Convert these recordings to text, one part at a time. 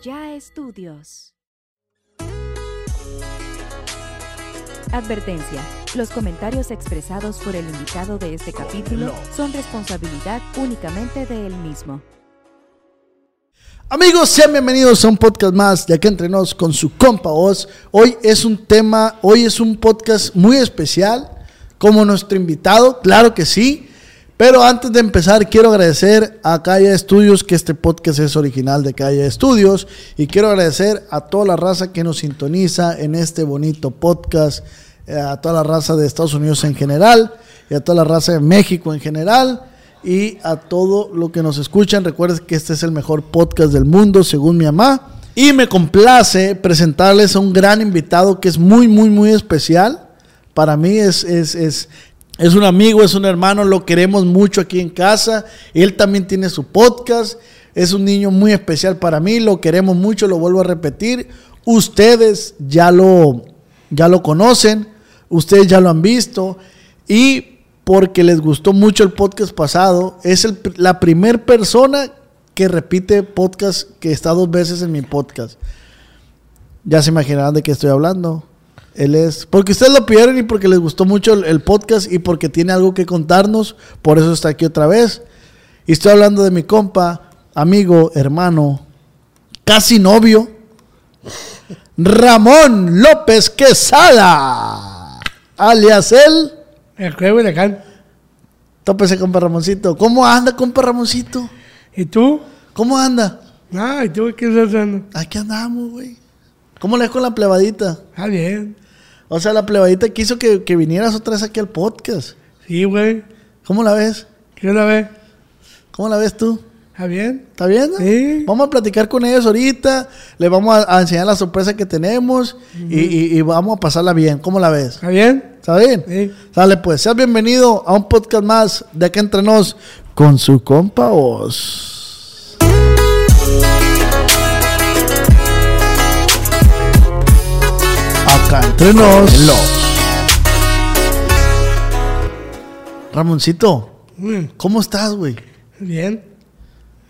Ya Estudios. Advertencia. Los comentarios expresados por el invitado de este capítulo son responsabilidad únicamente de él mismo. Amigos, sean bienvenidos a un podcast más de Acá Entre Nos con su compa Oz. Hoy es un tema, hoy es un podcast muy especial, como nuestro invitado, claro que sí. Pero antes de empezar, quiero agradecer a Calle Estudios, que este podcast es original de Calle Estudios. Y quiero agradecer a toda la raza que nos sintoniza en este bonito podcast, eh, a toda la raza de Estados Unidos en general, y a toda la raza de México en general, y a todo lo que nos escuchan. Recuerden que este es el mejor podcast del mundo, según mi mamá. Y me complace presentarles a un gran invitado que es muy, muy, muy especial. Para mí es, es, es, es un amigo, es un hermano, lo queremos mucho aquí en casa. Él también tiene su podcast. Es un niño muy especial para mí, lo queremos mucho, lo vuelvo a repetir. Ustedes ya lo, ya lo conocen, ustedes ya lo han visto. Y porque les gustó mucho el podcast pasado, es la primera persona que repite podcast que está dos veces en mi podcast. Ya se imaginarán de qué estoy hablando. Él es. Porque ustedes lo pidieron y porque les gustó mucho el, el podcast y porque tiene algo que contarnos. Por eso está aquí otra vez. Y estoy hablando de mi compa, amigo, hermano, casi novio, Ramón López Quesada. Alias él. El juego de acá. Tópese, compa Ramoncito. ¿Cómo anda, compa Ramoncito? ¿Y tú? ¿Cómo anda? Ah, ¿y tú qué estás haciendo? Aquí andamos, güey. ¿Cómo le es con la plebadita? Ah, bien. O sea, la plebadita quiso que, que vinieras otra vez aquí al podcast. Sí, güey. ¿Cómo la ves? ¿Qué la ves? ¿Cómo la ves tú? ¿Está bien? ¿Está bien? no? Sí. Vamos a platicar con ellos ahorita. Les vamos a, a enseñar la sorpresa que tenemos y, y- y vamos a pasarla bien. ¿Cómo la ves? ¿Está bien? ¿Está bien? Sí. Sale pues. Seas bienvenido a un podcast más de Acá Entre Nos con su compa Oz. Acá Entre Nos. Ramoncito, Mm, ¿cómo estás, güey? Bien.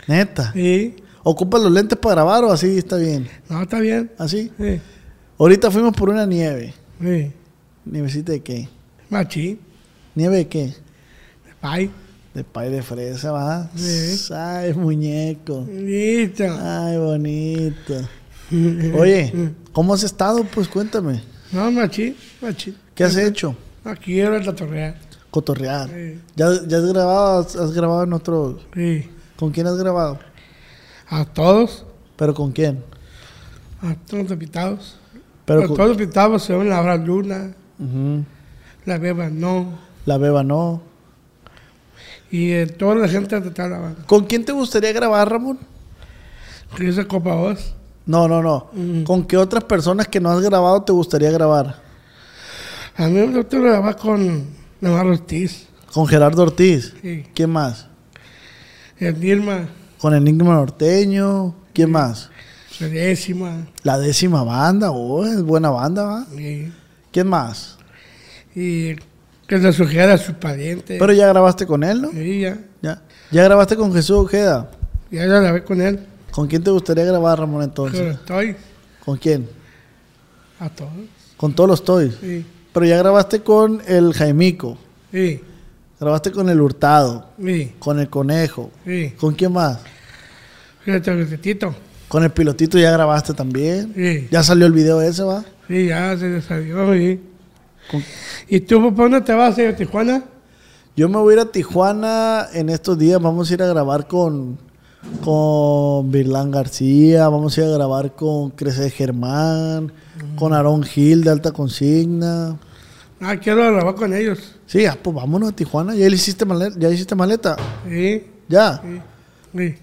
Neta. Sí. ¿Ocupas los lentes para grabar o así está bien? No, está bien. ¿Así? Sí. Ahorita fuimos por una nieve. Sí. ¿Nievecita de qué? Machín. ¿Nieve de qué? Bye. De pay de fresa, ¿va? Sí. Ay, muñeco. Listo. Ay, bonito. Oye, ¿cómo has estado? Pues cuéntame. No, machín. Machín. ¿Qué has hecho? Aquí era la torre. Cotorrear. Sí. ¿Ya, ya has grabado? ¿Has, grabado en otro? Sí. ¿Con quién has grabado? A todos. ¿Pero con quién? A todos los invitados. Pero a con- todos los invitados se ven la Bra Luna, la Beba No. La beba no. Y eh, toda la gente de toda la banda. ¿Con quién te gustaría grabar, Ramón? Que esa copa voz. No, no, no. Ujú. ¿Con qué otras personas que no has grabado te gustaría grabar? A mí me gusta grabar con Navarro Ortiz. Con Gerardo Ortiz. Sí. ¿Quién más? El Dilma, Con Enigma Norteño. ¿Quién más? la décima. La décima banda. Oh, es buena banda, ¿va? Y, ¿Quién más? y que se sugiera a sus parientes. Pero ya grabaste con él, ¿no? Y ya, Ya. ¿Ya grabaste con Jesús Ojeda? ya la grabé con él. ¿Con quién te gustaría grabar, Ramón, entonces? estoy ¿Con quién? a todos. Con todos los toys. Sí, Pero ya grabaste con el Jaimico. sí, Grabaste con el Hurtado. sí, Con el Conejo. sí. ¿Con quién más? Fíjate, Tito. Con el Pilotito ya grabaste también. Sí, Ya salió el video ese, ¿va? sí, ya se salió. sí. Con- ¿Y tú, por dónde te vas, a Tijuana? Yo me voy a ir a Tijuana en estos días. Vamos a ir a grabar con, con Virlán García. Vamos a ir a grabar con Crece Germán. Con Aarón Gil de Alta Consigna. Ah, quiero grabar con ellos. Sí, ah, pues vámonos a Tijuana. ¿Ya hiciste maleta? ¿Ya hiciste maleta? Sí, ¿Ya? sí, sí.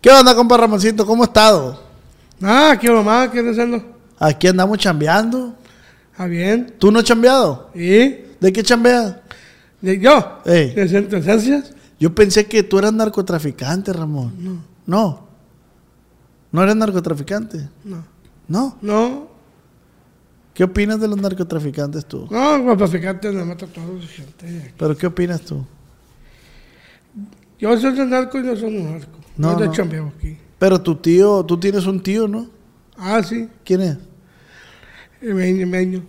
¿Qué onda, compa Ramoncito? ¿Cómo ha estado? Ah, quiero más, ¿qué estás haciendo? Aquí andamos chambeando. Ah, bien. ¿Tú no has chambeado? ¿Y? ¿De qué chambeas? ¿De yo? Ey. ¿De centro de ciencias? Yo pensé que tú eras narcotraficante, Ramón. No. No. ¿No eres narcotraficante? No. No. No. ¿Qué opinas de los narcotraficantes tú? No, los traficantes me matan a todos la gente. ¿Pero qué opinas tú? Yo soy un narco y no soy un narco. No, No, no. aquí. Pero tu tío, tú tienes un tío, ¿no? Ah, sí. ¿Quién es? El meño, el meño.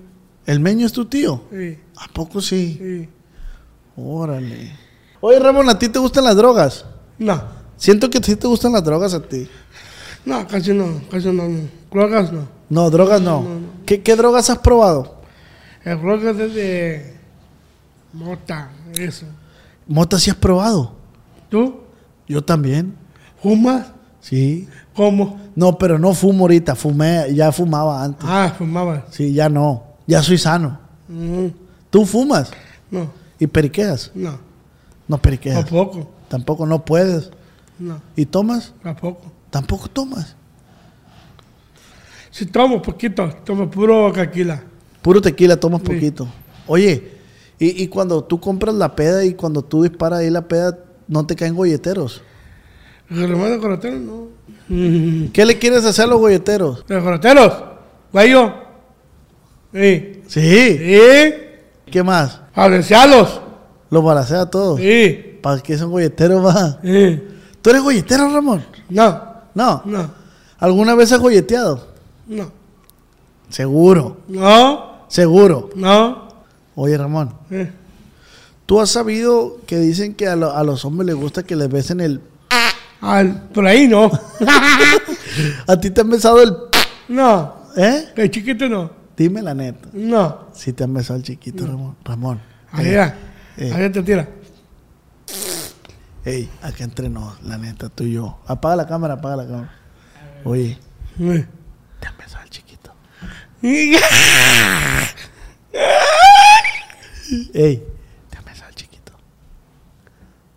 ¿El Meño es tu tío? Sí, ¿A poco sí? sí. Órale. Oye, Ramón, ¿a ti te gustan las drogas? No, Siento que sí te gustan las drogas a ti. no, casi no, casi no. no. Drogas no. No, drogas no. ¿Qué, qué drogas has probado? El drogas es de mota, eso. ¿Mota sí has probado? ¿Tú? Yo también. ¿Fumas? Sí. ¿Cómo? No, pero no fumo ahorita. Fumé, ya fumaba antes. Ah, fumabas. Sí, ya no. Ya soy sano. Mm, ¿Tú fumas? No, ¿Y periqueas? no, No periqueas. tampoco. Tampoco no puedes. No, ¿Y tomas? tampoco. Tampoco tomas. Si tomo poquito, tomo puro caquila. Puro tequila tomas Sí. poquito. Oye, y, y cuando tú compras la peda y cuando tú disparas ahí la peda, no te caen golleteros. ¿El remate de coroteros? No. ¿Qué le quieres hacer a los golleteros? ¿De coroteros? ¿Guayo? Sí. Sí. ¿Sí? ¿Qué más? ¿Agencialos? Los balacea a todos. Sí. ¿Para qué son golleteros, va? Sí. ¿Tú eres golletero, Ramón? No, No. no, ¿Alguna vez has golleteado? no. Seguro. No, Seguro. no. Oye, Ramón. ¿tú has sabido que dicen que a, lo- a los hombres les gusta que les besen el... Al- por ahí no. ¿A ti te han besado el... No. ¿Eh? El chiquito no. Dime la neta. No. Si te han besado el chiquito, Ramón. Ramón. Ahí, Eh, ya. eh. Ahí te tira. Ey, acá entre nos, la neta, tú y yo. Apaga la cámara, apaga la cámara. Oye, Eh. te han besado el chiquito. Ey, te han besado el chiquito.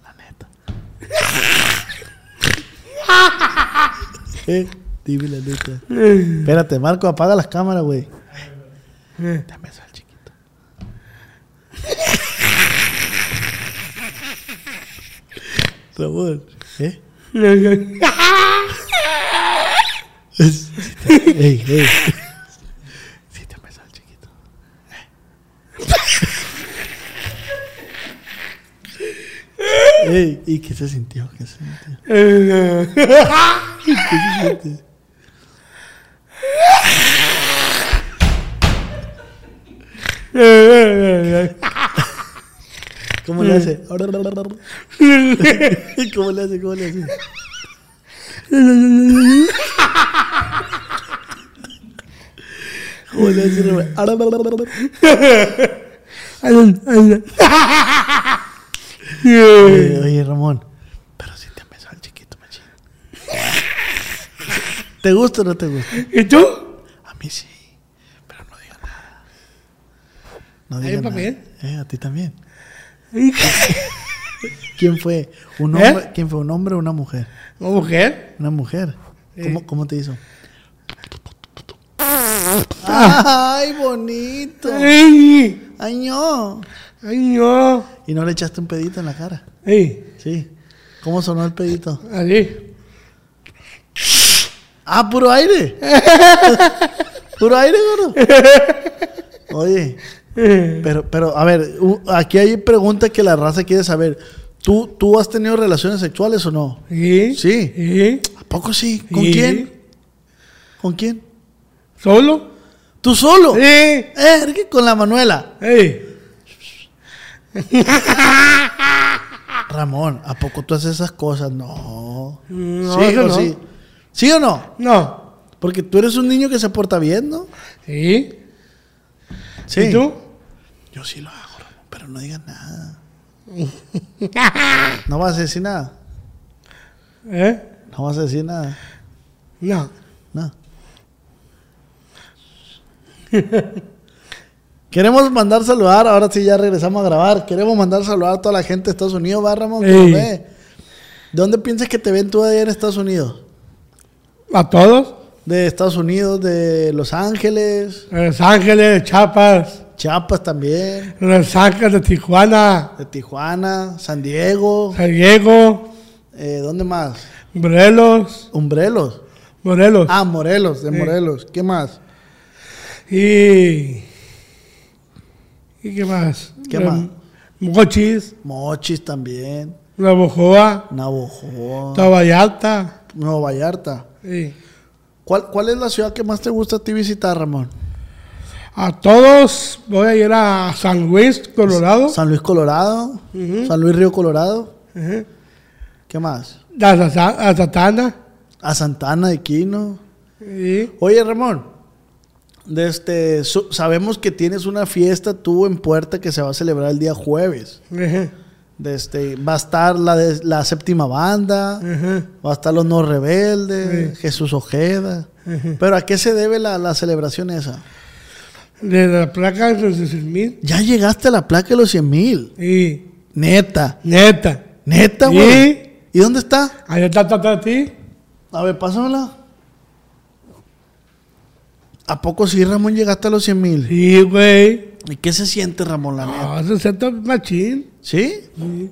La neta. eh, dime la neta. Espérate, Marco, apaga las cámaras, güey. Eh. Te han besado el chiquito. Ramón, ¿eh? ey, ey. Sí, te han besado el chiquito. Ey, ¿y qué se sintió? ¿Qué se sintió? ¿Qué se siente? ¿Cómo le hace? ¿Cómo le hace? ¿Cómo le hace? ¿Cómo le hace? Oye, oye, Ramón, pero si te besado el chiquito, machín. ¿Te gusta o no te gusta? ¿Y tú? A mí sí, pero no diga nada. No ¿A mí diga nada. también? Eh, a ti también. ¿Quién fue? ¿Un ¿Eh? hombre? ¿Quién fue? ¿Un hombre o una mujer? ¿Una mujer? Una mujer. Sí. ¿Cómo, cómo te hizo? ¡Ay, bonito! ¡Ay! ¡Ay, no! ¡Ay, no! ¿Y no le echaste un pedito en la cara? ¡Ey! Sí. ¿Cómo sonó el pedito? Así. ¡Ah, puro aire! ¿Puro aire, gordo? Oye. pero, pero, a ver, aquí hay preguntas que la raza quiere saber. ¿Tú, ¿Tú has tenido relaciones sexuales o no? ¿Sí? Sí. ¿Sí? ¿A poco sí? ¿Con Sí. quién? ¿Con quién? ¿Solo? ¿Tú solo? ¡Sí! Eh, con la Manuela. Ramón, ¿a poco tú haces esas cosas? No. No, ¿Sí o no. sí? ¿Sí o no? No. Porque tú eres un niño que se porta bien, ¿no? ¿Sí? Sí. ¿Y tú? Yo sí lo hago, pero no digas nada. No vas a decir nada. ¿Eh? No vas a decir nada. No. No. Queremos mandar saludar, ahora sí ya regresamos a grabar. Queremos mandar saludar a toda la gente de Estados Unidos, ¿va, Ramón? Que nos Ey. ve. ¿De dónde piensas que te ven tú allá en Estados Unidos? ¿A todos? De Estados Unidos, de Los Ángeles, Los Ángeles, Chiapas, Chiapas también, Los Ángeles de Tijuana, de Tijuana, San Diego, San Diego, eh, ¿dónde más? Morelos, Umbrelos. Morelos. Ah, Morelos, de Sí. Morelos. ¿Qué más? Y. ¿Y qué más? ¿Qué más? Mochis, Mochis también, Navojoa, Navojoa, Vallarta, Nuevo Vallarta. Sí. ¿Cuál, ¿Cuál es la ciudad que más te gusta a ti visitar, Ramón? A todos voy a ir a San Luis, Colorado. San Luis, Colorado. San Luis, Río Colorado. ¿Qué más? A, Sa- a Satana. A Santana de Quino. Sí. Oye, Ramón, de este, sabemos que tienes una fiesta tú en Puerta que se va a celebrar el día jueves. De este, va a estar la, de- la séptima banda, va a estar los no rebeldes, Sí. Jesús Ojeda. Pero ¿a qué se debe la, la celebración esa? De la placa de los 16 mil. Ya llegaste a la placa de los 100 mil. Y Neta. neta. Neta, Sí. güey. ¿Y dónde está? Ahí está, está, está ti. A ver, pásamela. ¿A poco sí, Ramón, llegaste a los 100 mil? Sí, güey. ¿Y qué se siente, Ramón, la neta? No, se siente machín. ¿Sí? Sí.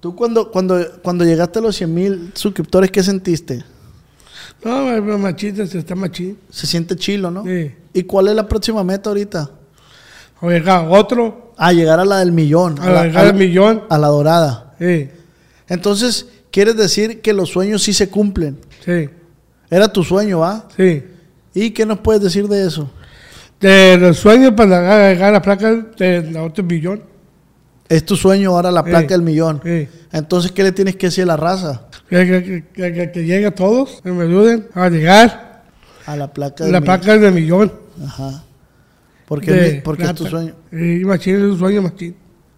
¿Tú cuando, cuando, cuando llegaste a los 100 mil suscriptores, qué sentiste? No, machín, se está machín. Se siente chilo, ¿no? Sí. ¿Y cuál es la próxima meta ahorita? Oiga, otro. Ah, llegar a la del millón. A la, a al millón. a la dorada. Sí, Entonces, ¿quieres decir que los sueños sí se cumplen? sí, Era tu sueño, ¿va? sí. ¿Y qué nos puedes decir de eso? De los sueños para llegar a la placa de la otro millón. Es tu sueño ahora la Sí. placa del millón. Sí. Entonces, ¿qué le tienes que decir a la raza? Que, que, que, que, lleguen todos, que me ayuden a llegar A la placa del la millón. placa del millón. Ajá. Porque, de es, porque es tu sueño. Sí, machín, es un sueño machín.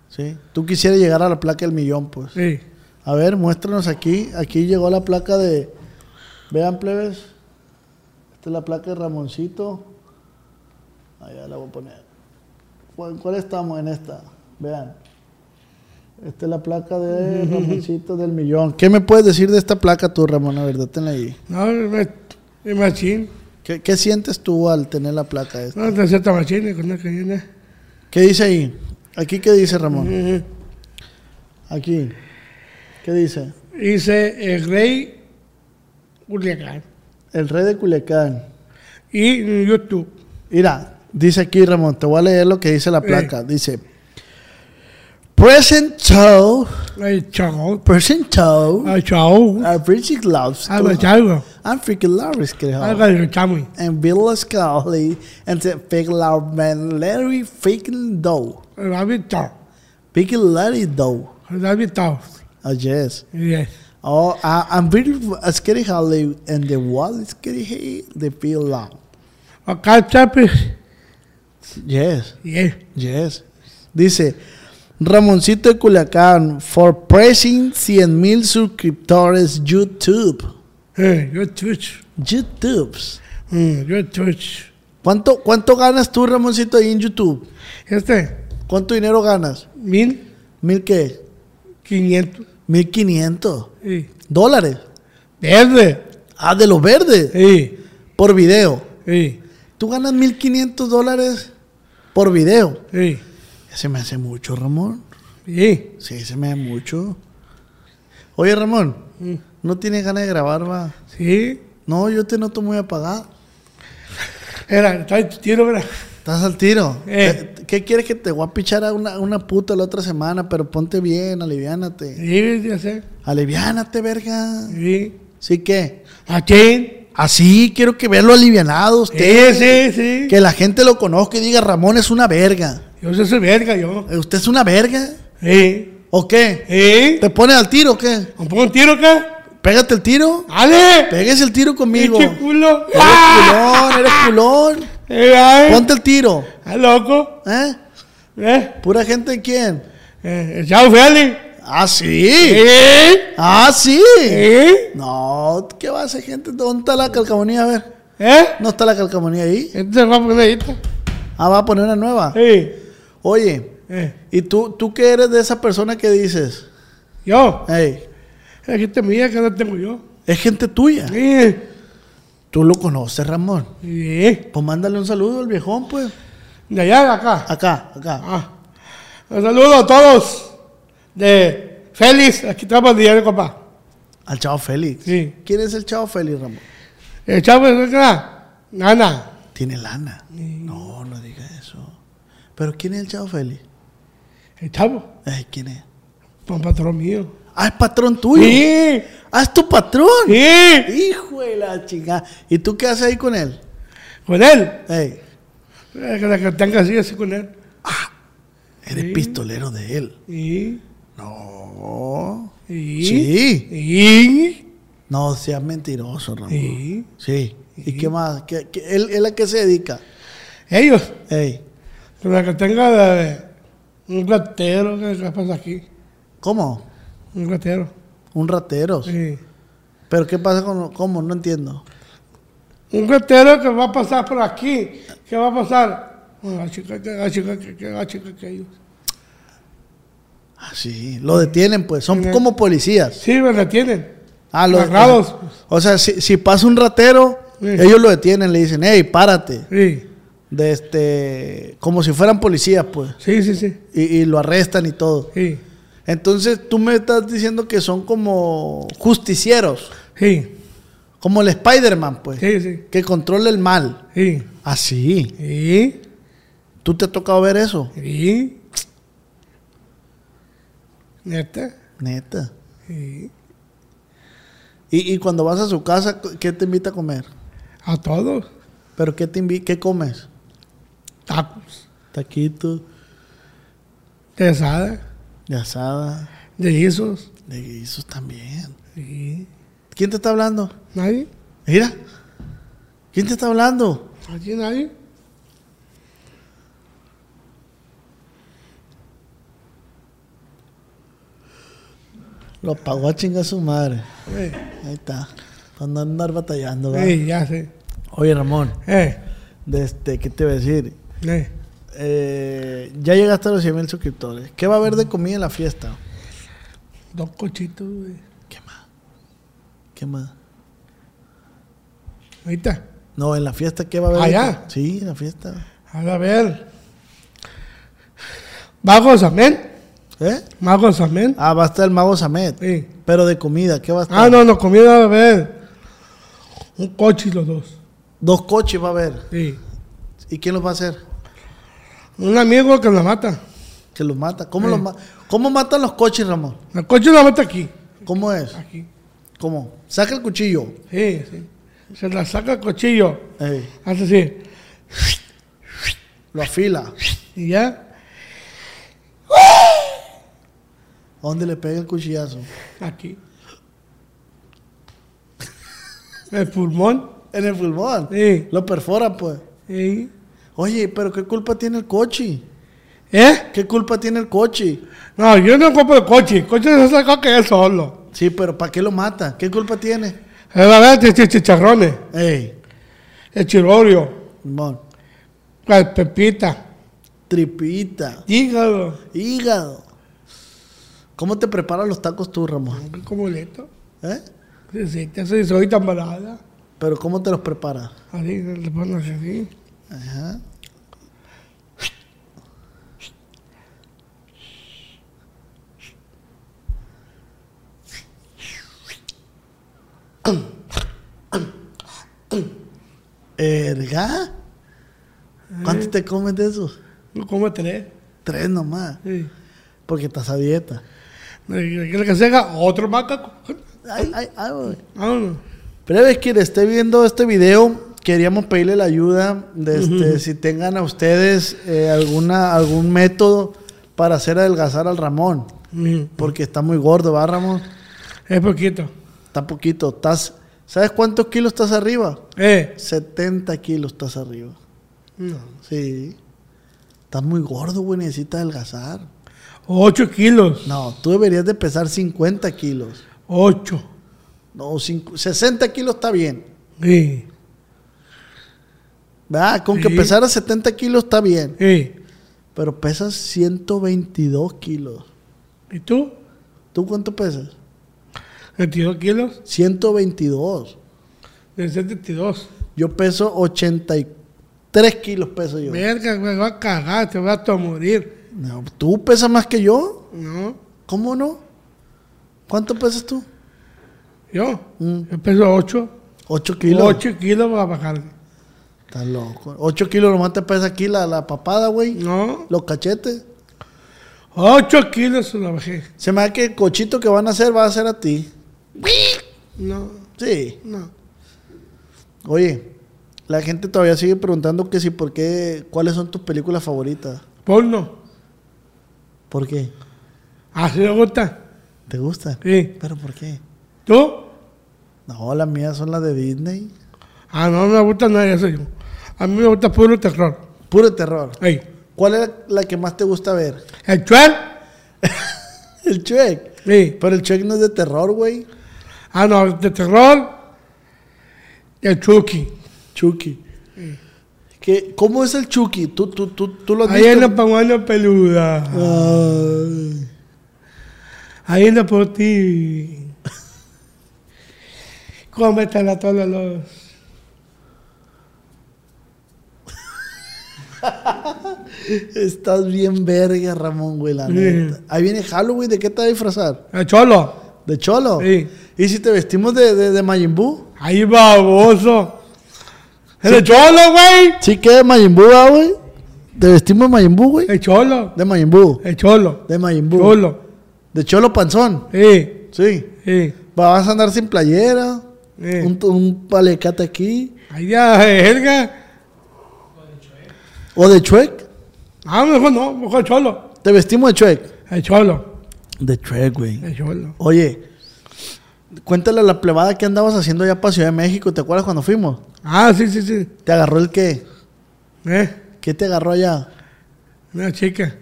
Sí. Tú quisieras llegar a la placa del millón, pues. Sí. A ver, muéstranos aquí. Aquí llegó la placa de. Vean, plebes. Esta es la placa de Ramoncito. Allá la voy a poner. ¿Cuál, cuál estamos en esta? Vean. Esta es la placa de Ramoncito del millón. ¿Qué me puedes decir de esta placa tú, Ramón? A ver, détenla ahí. No, es ma- es machín. ¿Qué, qué sientes tú al tener la placa esta? No, te sienta machín con la viene. ¿Qué dice ahí? ¿Aquí qué dice Ramón? Aquí. ¿Qué dice? Dice el rey Culiacán. El rey de Culiacán. Y YouTube. Mira, dice aquí Ramón, te voy a leer lo que dice la Eh. placa. Dice, present show, chao. present show, Ay, chao. a freaking loves, Algo, chao. I'm freaking loves, Algo de chamo. and Bill Scully, and the fake love man, Larry freaking dough, David Tao. freaking Larry dough. David Tao. Oh yes. Yes. Oh, I, I'm very scary Holly, and the wall is scary, hey, the feel love. Acá chape. Yes. Yes. Yes. Dice Ramoncito de Culiacán for pressing 100 mil suscriptores YouTube. Eh, yo touch. YouTubes. Mm, yo touch. ¿Cuánto, ¿Cuánto ganas tú, Ramoncito, ahí en YouTube? Este, ¿Cuánto dinero ganas? mil ¿Mil qué? quinientos. Mil quinientos Sí. dólares. Verde. Ah, de los verdes. Sí. Por video. Sí. Tú ganas mil quinientos dólares por video. Sí. Se me hace mucho, Ramón. Sí. Sí, se me hace mucho. Oye, Ramón. ¿no tienes ganas de grabar, va? Sí. No, yo te noto muy apagado. Era, está el tiro, ¿verdad? Estás al tiro. Eh. ¿Qué, qué quieres que te voy a pichar a una, una puta la otra semana? Pero ponte bien, aliviánate. Sí, ya sé. Aliviánate, verga. Sí. ¿Sí qué? Aquí. Así, quiero que verlo alivianado usted. Sí, sí, sí. Que la gente lo conozca y diga, Ramón es una verga. Yo soy verga, yo. Eh, ¿Usted es una verga? Sí. ¿O qué? Sí. ¿Te pones al tiro o qué? ¿Me pongo un tiro acá? Pégate el tiro. ¡Ale! Pégase el tiro conmigo. Eres culón, eres culón. Eh. Ponte el tiro. ¿Estás loco? ¿Eh? ¿Eh? ¿Pura gente de quién? Eh, el chavo Feli. Ah, sí. ¿Eh? Ah, sí. ¿Eh? No, ¿qué va a hacer gente? ¿Dónde está la calcamonía? A ver. ¿Eh? ¿No está la calcamonía ahí? Se va a poner ahí. Ah, va a poner una nueva. Sí. Oye, Eh. ¿y tú, tú qué eres de esa persona que dices? Yo. Hey, La gente mía que no tengo yo. es gente tuya. Sí. Tú lo conoces, Ramón. Sí. Pues mándale un saludo al viejón, pues. De allá de acá. Acá, acá. Ah. Un saludo a todos. De Félix. Aquí estamos diario, compa. Al chavo Félix. Sí. ¿Quién es el chavo Félix, Ramón? El chavo es. Nana. Tiene lana. No, no diga eso. ¿Pero quién es el chavo Félix? El chavo. Ay, ¿quién es? Un patrón mío. Ah, es patrón tuyo. Sí, Ah, es tu patrón. sí. Hijo de la chingada. ¿Y tú qué haces ahí con él? Con él. Ey, Eh, Que la así, así con él. eres Sí. pistolero de él. Sí. No. Sí. Sí. Sí. No seas mentiroso, Ramón. Sí. Sí. ¿Y qué más? ¿Qué, qué- él, él a qué se dedica? Ellos. Ey, Que la que tenga de, un ratero. ¿Qué qué pasa aquí? ¿cómo? Un ratero. Un ratero. Sí. ¿Pero qué pasa con... ¿Cómo? No entiendo. Un ratero que va a pasar por aquí. ¿Qué va a pasar? Chica, que, ah, chica, que, que, ah, chica, que ellos. Ah, sí. Lo detienen, pues. Son como policías. Sí, me retienen. Ah, lo Agarrados. O sea, si, si pasa un ratero, Sí. ellos lo detienen, le dicen, hey, párate. Sí. De este... Como si fueran policías, pues. Sí, sí, sí. Y, y lo arrestan y todo. Sí. Entonces, tú me estás diciendo que son como justicieros. Sí. Como el Spider-Man, pues. Sí, sí. Que controla el mal. Sí. Así. Sí. ¿Tú te ha tocado ver eso? Sí. ¿Neta? Neta. Sí. Y, y cuando vas a su casa, ¿qué te invita a comer? A todos. ¿Pero qué, te invi- qué comes? Tacos. Taquitos, De asada. de asada, De guisos. de guisos también. Sí. ¿Quién te está hablando? ¿Nadie? Mira. ¿Quién te está hablando? ¿Aquí nadie? Lo apagó a chingar su madre. Ahí está. Para no andar batallando, ¿verdad? eh, ya sé. Oye, Ramón, Eh, este, ¿qué te iba a decir? eh. Eh, ya llegaste a los 100 mil suscriptores. ¿Qué va a haber de comida en la fiesta? Dos cochitos, güey. ¿Qué más? ¿Qué más? Ahorita. No, en la fiesta, ¿qué va a haber? ¿Allá? Sí, en la fiesta. A ver. Magos, amén. ¿Eh? Magos, amén. Ah, va a estar el mago Samet. Sí. Pero de comida, ¿qué va a estar? Ah, no, no, comida, a ver. Un coche y los dos. Dos coches va a haber. Sí. ¿Y quién los va a hacer? Un amigo que la mata. Que los mata. ¿Cómo, Sí. los ma- ¿Cómo matan los coches, Ramón? El coche la mata aquí. ¿Cómo es? Aquí. ¿Cómo? Saca el cuchillo. Sí, sí. Se la saca el cuchillo. Ey, Hace así. lo afila. Y ya. ¿A dónde le pega el cuchillazo? Aquí. El pulmón. En el pulmón. Sí. Lo perfora, pues. Sí. Oye, pero ¿qué culpa tiene el coche? ¿Eh? ¿Qué culpa tiene el coche? No, yo no compro el coche. El coche se saca que es solo. Sí, pero ¿para qué lo mata? ¿Qué culpa tiene? Es la verdad, ch- ch- chicharrones. Ey, El chirorio. Simón. La pepita. Tripita, Hígado. hígado. ¿Cómo te preparas los tacos tú, Ramón? Como leto. ¿Eh? Sí, sí, te soy, soy tan balada. Pero ¿cómo te los preparas? Así, le pones así. Ajá. ¿Erga? ¿Cuánto te comes de esos? Yo como tres. Tres nomás. Sí. Porque estás a dieta. ¿Quieres que se haga otro macaco? Ay, ay, ay. Pero es quien esté viendo este video, queríamos pedirle la ayuda de este, si tengan a ustedes eh, alguna, algún método para hacer adelgazar al Ramón. Porque está muy gordo, ¿va, Ramón? Es poquito. Está poquito. Estás, ¿Sabes cuántos kilos estás arriba? Eh. 70 kilos estás arriba. No. Sí. Estás muy gordo, güey. Necesitas adelgazar. Ocho kilos. No, tú deberías de pesar 50 kilos. Ocho. No, cinco- 60 kilos está bien. Sí. ¿Verdad? Con que Sí. pesara 70 kilos está bien. Sí. Pero pesas 122 kilos. ¿Y tú? ¿Tú cuánto pesas? 22 kilos. 122. De 72. Yo peso 83 kilos peso yo. Verga, me va a cagar, te vas a morir. No, ¿Tú pesas más que yo? No. ¿Cómo no? ¿Cuánto pesas tú? Yo. Mm, Yo peso 8. 8 kilos. 8 kilos para bajar. Estás loco. 8 kilos nomás te pesa aquí la, la papada, güey. No. Los cachetes. 8 kilos se la bajé. Se me da que el cochito que van a hacer va a ser a ti. No, Sí. no. Oye, la gente todavía sigue preguntando que si por qué, cuáles son tus películas favoritas. Porno. ¿Por qué? Así me gusta. ¿Te gustan? Sí. ¿Pero por qué? ¿Tú? No, las mías son las de Disney. Ah, no, no me gusta nada de eso yo. A mí me gusta puro terror. Puro terror. ¿Cuál es la que más te gusta ver? El chuel. El Shrek. Sí. Pero el Shrek no es de terror, güey. Ah, no, de terror. El Chucky. Chucky. ¿Qué, ¿Cómo es el Chucky? ¿Tú, tú, tú, tú lo has Ahí visto? pagando peluda. Ay. Ahí anda por ti. Cómetela todos los. Estás bien verga, Ramón, güey, la Sí. neta. Ahí viene Halloween, ¿de qué te vas a disfrazar? El cholo. ¿De cholo? Sí. ¿Y si te vestimos de, de, de Majin Buu? Ahí baboso. El cholo, güey. ¿Sí que de Majin ah, güey? ¿Te vestimos de Majin güey? El cholo. De Majin. El cholo. De Majin. Cholo. De cholo panzón. Sí. Sí. Sí. Vas a andar sin playera. Sí. Un, un palecate aquí. Ahí ya, Helga. ¿O de Chuek? Ah, mejor no, mejor cholo. ¿Te vestimos de Chuek? El cholo. De Chuek, güey. El cholo. Oye, cuéntale a la plebada que andabas haciendo allá para Ciudad de México. ¿Te acuerdas cuando fuimos? Ah, sí, sí, sí. ¿Te agarró el qué? Eh, ¿Qué te agarró allá? una chica.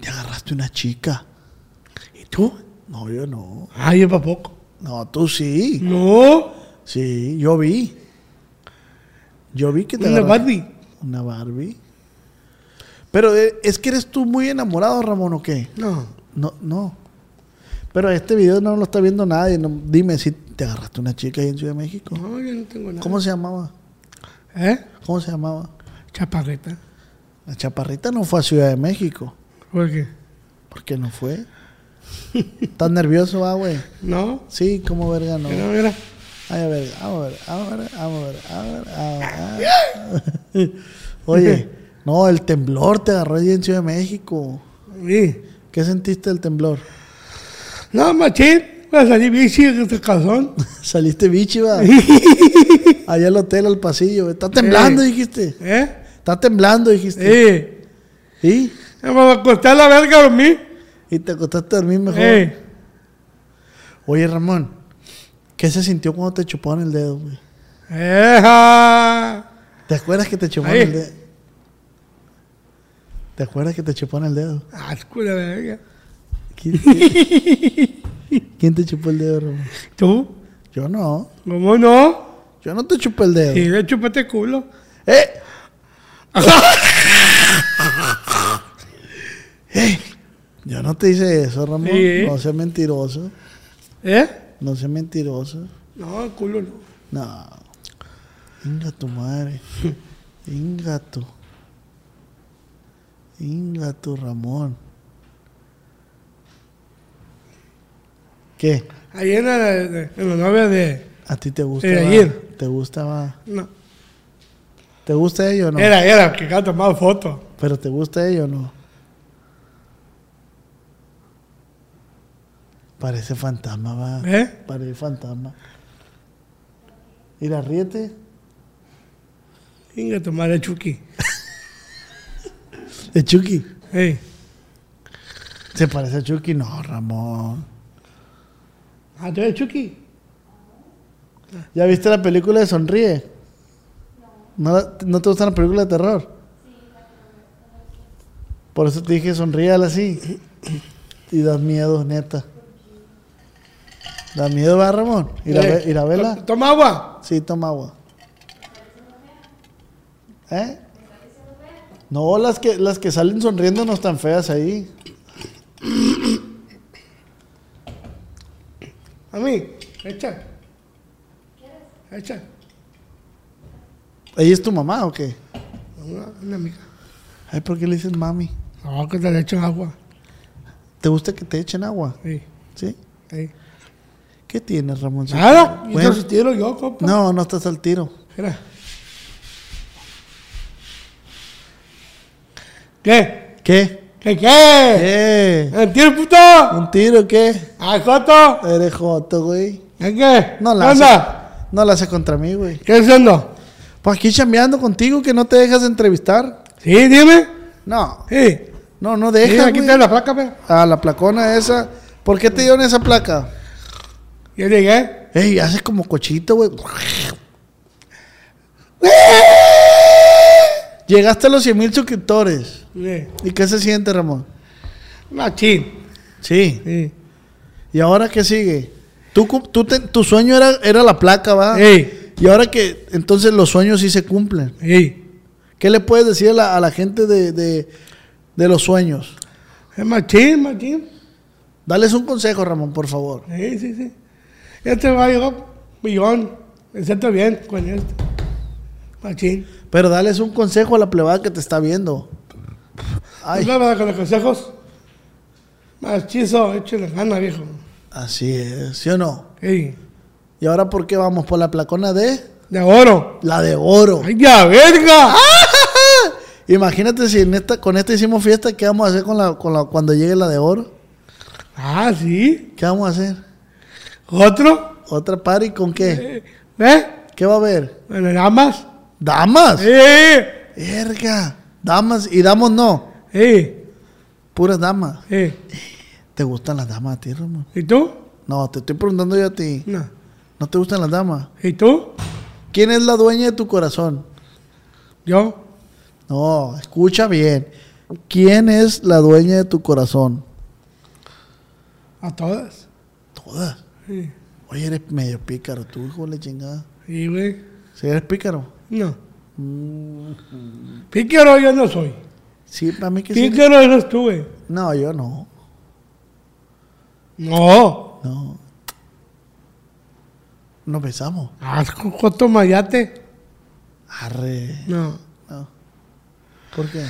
Te agarraste una chica. ¿Y tú? No, yo no. Ah, yo para poco. No, tú sí. No. Sí, yo vi. Yo vi que te Una agarraste. Barbie. Una Barbie. Pero eh, es que eres tú muy enamorado, Ramón, ¿o qué? No. No, no. Pero este video no lo está viendo nadie. no- dime si te agarraste una chica ahí en Ciudad de México. No, yo no tengo nada. ¿Cómo se llamaba? ¿Eh? ¿Cómo se llamaba? Chaparrita. La chaparrita no fue a Ciudad de México. ¿Por qué? ¿Por qué no fue? ¿Estás nervioso, ah, güey? No. Sí, como verga, no. Mira, mira. Ay, a ver, vamos a ver, vamos a ver, vamos a ver, vamos a ver, vamos a ver, a ver. Oye, no, el temblor te agarró allí en Ciudad de México. Sí. ¿Qué sentiste del temblor? No, machín. Voy a salir bici en este calzón. Saliste bichi, va. Allá al hotel, al pasillo. Está temblando, Eh. dijiste. ¿Eh? Está temblando, dijiste. Sí. ¿Y? Me voy a la verga a dormir. Y te acostaste a dormir mejor. Eh. Oye, Ramón, ¿qué se sintió cuando te chuparon el dedo, güey? Eja. ¿Te acuerdas que te chuparon Ahí. el dedo? ¿Te acuerdas que te chuparon el dedo? Asco la verga. ¿Quién te, ¿Quién te chupó el dedo, Ramón? ¿Tú? Yo no. ¿Cómo no? Yo no te chupé el dedo. Sí, le chupaste culo. ¡Eh! ¡Eh! Yo no te hice eso, Ramón. Sí. No seas mentiroso. ¿Eh? No seas mentiroso. No, el culo no. No. Inga tu madre. Inga tu. Inga tu Ramón. ¿Qué? Ahí en la, la novia de... ¿A ti te gusta? Ayer. ¿Te gusta? va? No. ¿Te gusta ella o no? Era, era, que ha tomado fotos. ¿Pero te gusta ella o no? Parece fantasma, va. ¿Eh? Parece fantasma. Mira, ríete. Venga, tu madre Chucky. De Chucky. ¿Se parece a Chucky? No, Ramón. Ah, ¿tú eres Chucky? ¿Ya viste la película de Sonríe? ¿No, la- ¿No te gusta la película de terror? Por eso te dije sonríala así. Y das miedo, neta. ¿Da miedo, va, Ramón? ¿Ir a, Eh, ve- ir a verla? to- Toma agua. Sí, toma agua. ¿Eh? No, las que, las que salen sonriendo no están feas ahí. Mí. Echa. Echa. ¿Ella es tu mamá o qué? Una, una amiga. Ay, ¿por qué le dices mami? No, que te le echan agua. ¿Te gusta que te echen agua? Sí. ¿Sí? sí. ¿Qué tienes, Ramón? Nada. Bueno. entonces tiro yo, compa. No, no estás al tiro. Mira. ¿Qué? ¿Qué? ¿Qué qué? ¿Qué? ¿Mentir, puto? ¿Un tiro qué? ¿Ah, Joto? Eres joto, güey. ¿Qué qué? No ¿Qué la haces. No la haces contra mí, güey. ¿Qué haciendo? Pues aquí chambeando contigo que no te dejas entrevistar. Sí, dime. No, Sí. no, no Sí, dejas, aquí güey. está la placa, pe. Ah, la placona esa. ¿Por qué te dieron esa placa? Yo llegué. Ey, haces como cochito, güey. Llegaste a los 100 mil suscriptores. Sí. ¿Y qué se siente, Ramón? Machín. Sí. Sí. ¿Y ahora qué sigue? Tú, cu- tú te- tu sueño era, era la placa, ¿va? Sí. Y ahora que entonces los sueños sí se cumplen. Sí. ¿Qué le puedes decir a la, a la gente de, de- de los sueños? Es machín, machín. Dales un consejo, Ramón, por favor. Sí, sí, sí. Este va a llegar un millón. Siento bien con esto. Machín. Pero dales un consejo a la plebada que te está viendo. Ay, ¿No me con los consejos? Machizo, échale gana, viejo. así es, ¿sí o no? Sí. ¿Y ahora por qué vamos? ¿Por la placona de? De oro. La de oro. ¡Ay, ya, verga! Imagínate si en esta, con esta hicimos fiesta, ¿qué vamos a hacer con la, con la, cuando llegue la de oro? Ah, sí. ¿Qué vamos a hacer? ¿Otro? ¿Otra party con qué? Eh, ¿Ves? ¿Qué va a haber? Bueno, nada más. ¿Damas? ¡Eh! Verga. Damas y damos no. ¡Eh! Puras damas. ¡Eh! ¿Te gustan las damas a ti, Ramón? ¿Y tú? No, te estoy preguntando yo a ti. No. ¿No te gustan las damas? ¿Y tú? ¿Quién es la dueña de tu corazón? Yo. No, escucha bien. ¿Quién es la dueña de tu corazón? A todas. Todas. Sí. Oye, eres medio pícaro, tú, hijo de la chingada. Sí, güey. ¿Sí eres pícaro? No. Píquero yo no soy. Sí, para mí que sí. Píquero eres tú, güey. No, yo no. No. No. Nos besamos. Haz coto mayate. Arre. No. No. ¿Por qué?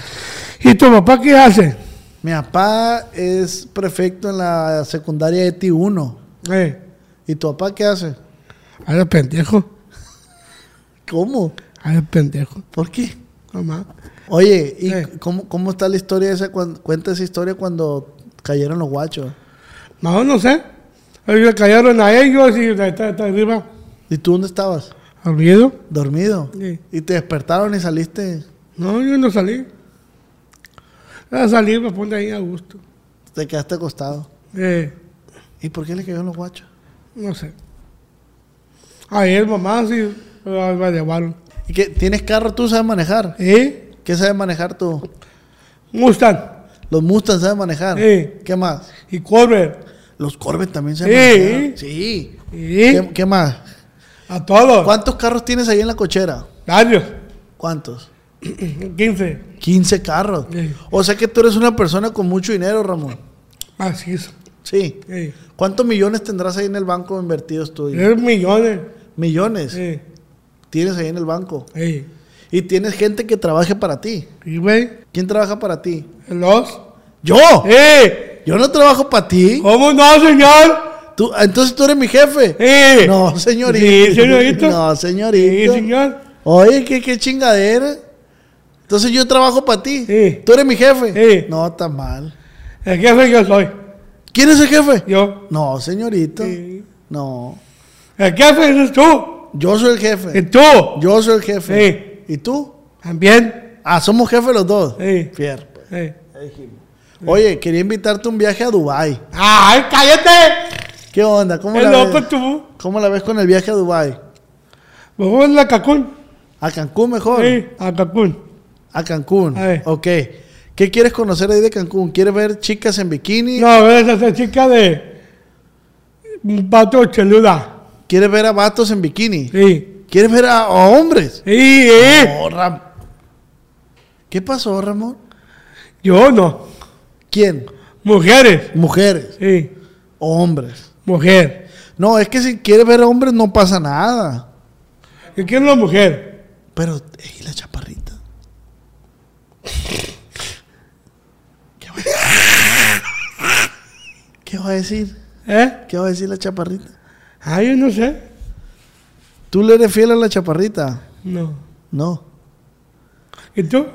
¿Y tu papá qué hace? Mi papá es prefecto en la secundaria ETI 1. Eh. ¿Y tu papá qué hace? A ver, pendejo. ¿Cómo? A ver, pendejo. ¿Por qué? Mamá. Oye, ¿y cómo, cómo está la historia esa? cuenta esa historia cuando cayeron los guachos. No, no sé. Ellos cayeron a ellos y está, está arriba. ¿Y tú dónde estabas? ¿Olvido? Dormido. Sí. Y te despertaron y saliste, No, yo no salí. A salir me pone ahí a gusto. te quedaste acostado. Eh, ¿Y por qué le cayeron los guachos? no sé. Ayer mamá sí me llevaron. ¿Y qué? ¿Tienes carro tú, sabes manejar? ¿Eh? ¿Qué sabes manejar tú? Mustang Los Mustangs sabes manejar. Sí. ¿Qué más? y Corvette. Los Corvette también saben manejar. Sí. ¿Y? ¿Qué, qué más? A todos. ¿Cuántos carros tienes ahí en la cochera? Varios. ¿Cuántos? 15. 15 carros. Sí. O sea que tú eres una persona con mucho dinero, Ramón. Así es. Sí. Sí. ¿Cuántos millones tendrás ahí en el banco invertidos tú? Es millones. Millones. Sí. Tienes ahí en el banco. Sí. Y tienes gente que trabaje para ti. Y güey, ¿Quién trabaja para ti? los. ¡Yo! ¡Eh! Yo no trabajo para ti. ¿Cómo no, señor? Tú, entonces tú eres mi jefe. ¡Eh! No, señorito. Sí, señorito. No, Sí, señorito. señor. Oye, ¿qué, qué chingadera. Entonces yo trabajo para ti. Sí. Tú eres mi jefe. Sí. No, está mal. El jefe yo soy. ¿Quién es el jefe? Yo. No, señorito. Sí. No. El jefe eres tú. Yo soy el Y jefe. tú. Yo soy el jefe. ¿Y tú? También. Ah, somos jefes los dos. Sí. Fier. pues. Sí. Oye, quería invitarte a un viaje a Dubai. ¡Ay, cállate! ¿Qué onda? ¿Cómo ¡Es la loco ves? tú! ¿Cómo la ves con el viaje a Dubai? Vamos a la Cancún. A Cancún mejor. Sí, a Cancún. A Cancún. A ver. Ok. ¿Qué quieres conocer ahí de Cancún? ¿Quieres ver chicas en bikini? No, ves a esa chica de. Un pato cheluda. ¿Quieres ver a vatos en bikini? Sí. ¿Quieres ver a, a hombres? Sí, eh. No, Ram- ¿Qué pasó, Ramón? Yo no. ¿Quién? Mujeres. ¿Mujeres Sí. hombres? Mujer. No, es que si quieres ver a hombres no pasa nada. ¿Y quién es la mujer? Pero, ¿y la chaparrita? ¿Qué va a ¿Qué va a decir? ¿Eh? ¿Qué va a decir la chaparrita? Ah, yo no sé. ¿Tú le eres fiel a la chaparrita? No. No. ¿Y tú?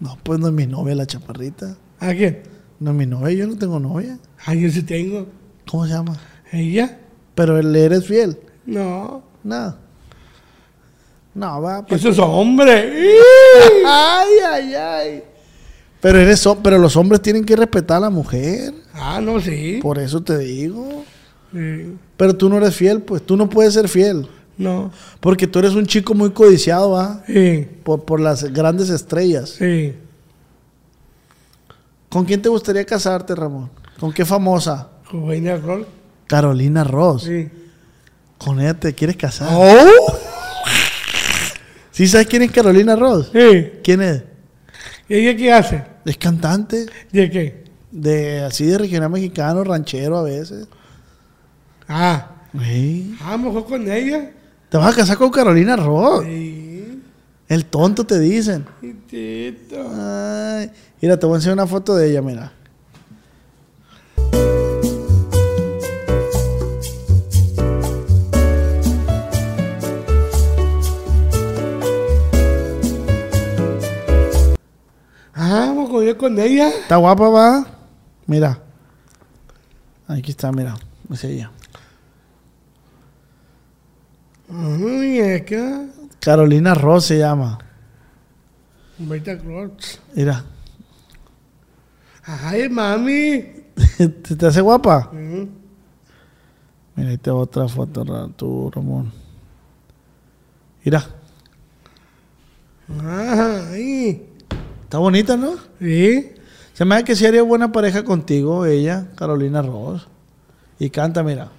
No, pues no es mi novia la chaparrita. ¿A quién? No es mi novia, yo no tengo novia. Ah, yo sí tengo. ¿Cómo se llama? ¿Ella? Pero le eres fiel. No. No. No, va. Pues. Eso es hombre. Ay, ay, ay. Pero, eres, pero los hombres tienen que respetar a la mujer. Ah, no, sí. Por eso te digo. Sí. Pero tú no eres fiel, pues tú no puedes ser fiel. No. Porque tú eres un chico muy codiciado, ¿va? Sí. Por, por las grandes estrellas. Sí. ¿Con quién te gustaría casarte, Ramón? ¿Con qué famosa? Con Reina Rol. Carolina Ross. Sí. Con ella te quieres casar. ¡Oh! ¿Sí sabes quién es Carolina Ross? Sí. ¿Quién es? ¿Y ella qué hace? Es cantante. ¿De qué? De así de regional mexicano, ranchero a veces. Ah. Sí. Ah, mejor con ella. Te vas a casar con Carolina Ross. Sí. El tonto te dicen. Tito. Ay, mira, te voy a enseñar una foto de ella, mira. Ah, vamos ella con ella. ¿Está guapa, va? Mira. Aquí está, mira. Es ella. Carolina Ross se llama. Reina Cross. Mira. Ay, mami. ¿Te, te hace guapa? Mm. Mira, ahí te va otra foto, tú, Ramón. Mira. Ay. Está bonita, ¿no? Sí. Se me hace que sí haría buena pareja contigo, ella, Carolina Ross. Y canta, mira.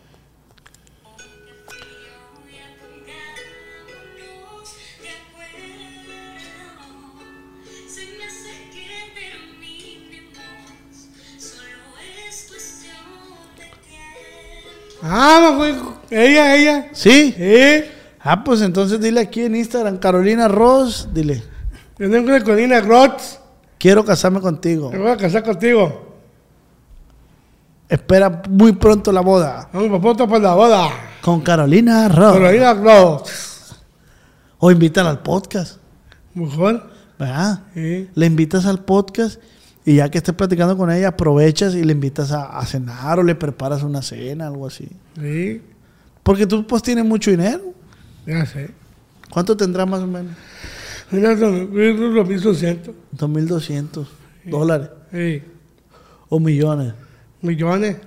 Ah, con ella, ella. ¿Sí? Sí. Ah, pues entonces dile aquí en Instagram, Carolina Ross, dile, Yo tengo una colina Rots. quiero casarme contigo. Me voy a casar contigo. Espera muy pronto la boda Vamos, papota por la boda. con Carolina Ross. Colina Rots. O invítala al podcast, Mejor. ¿verdad? Sí. Le invitas al podcast y ya que estés platicando con ella, aprovechas y le invitas a, a cenar o le preparas una cena, algo así. Sí. Porque tú pues tienes mucho dinero. Ya sé. ¿Cuánto tendrás más o menos? Mira, lo mismo siento. 2.200 dólares Sí. o millones. Millones.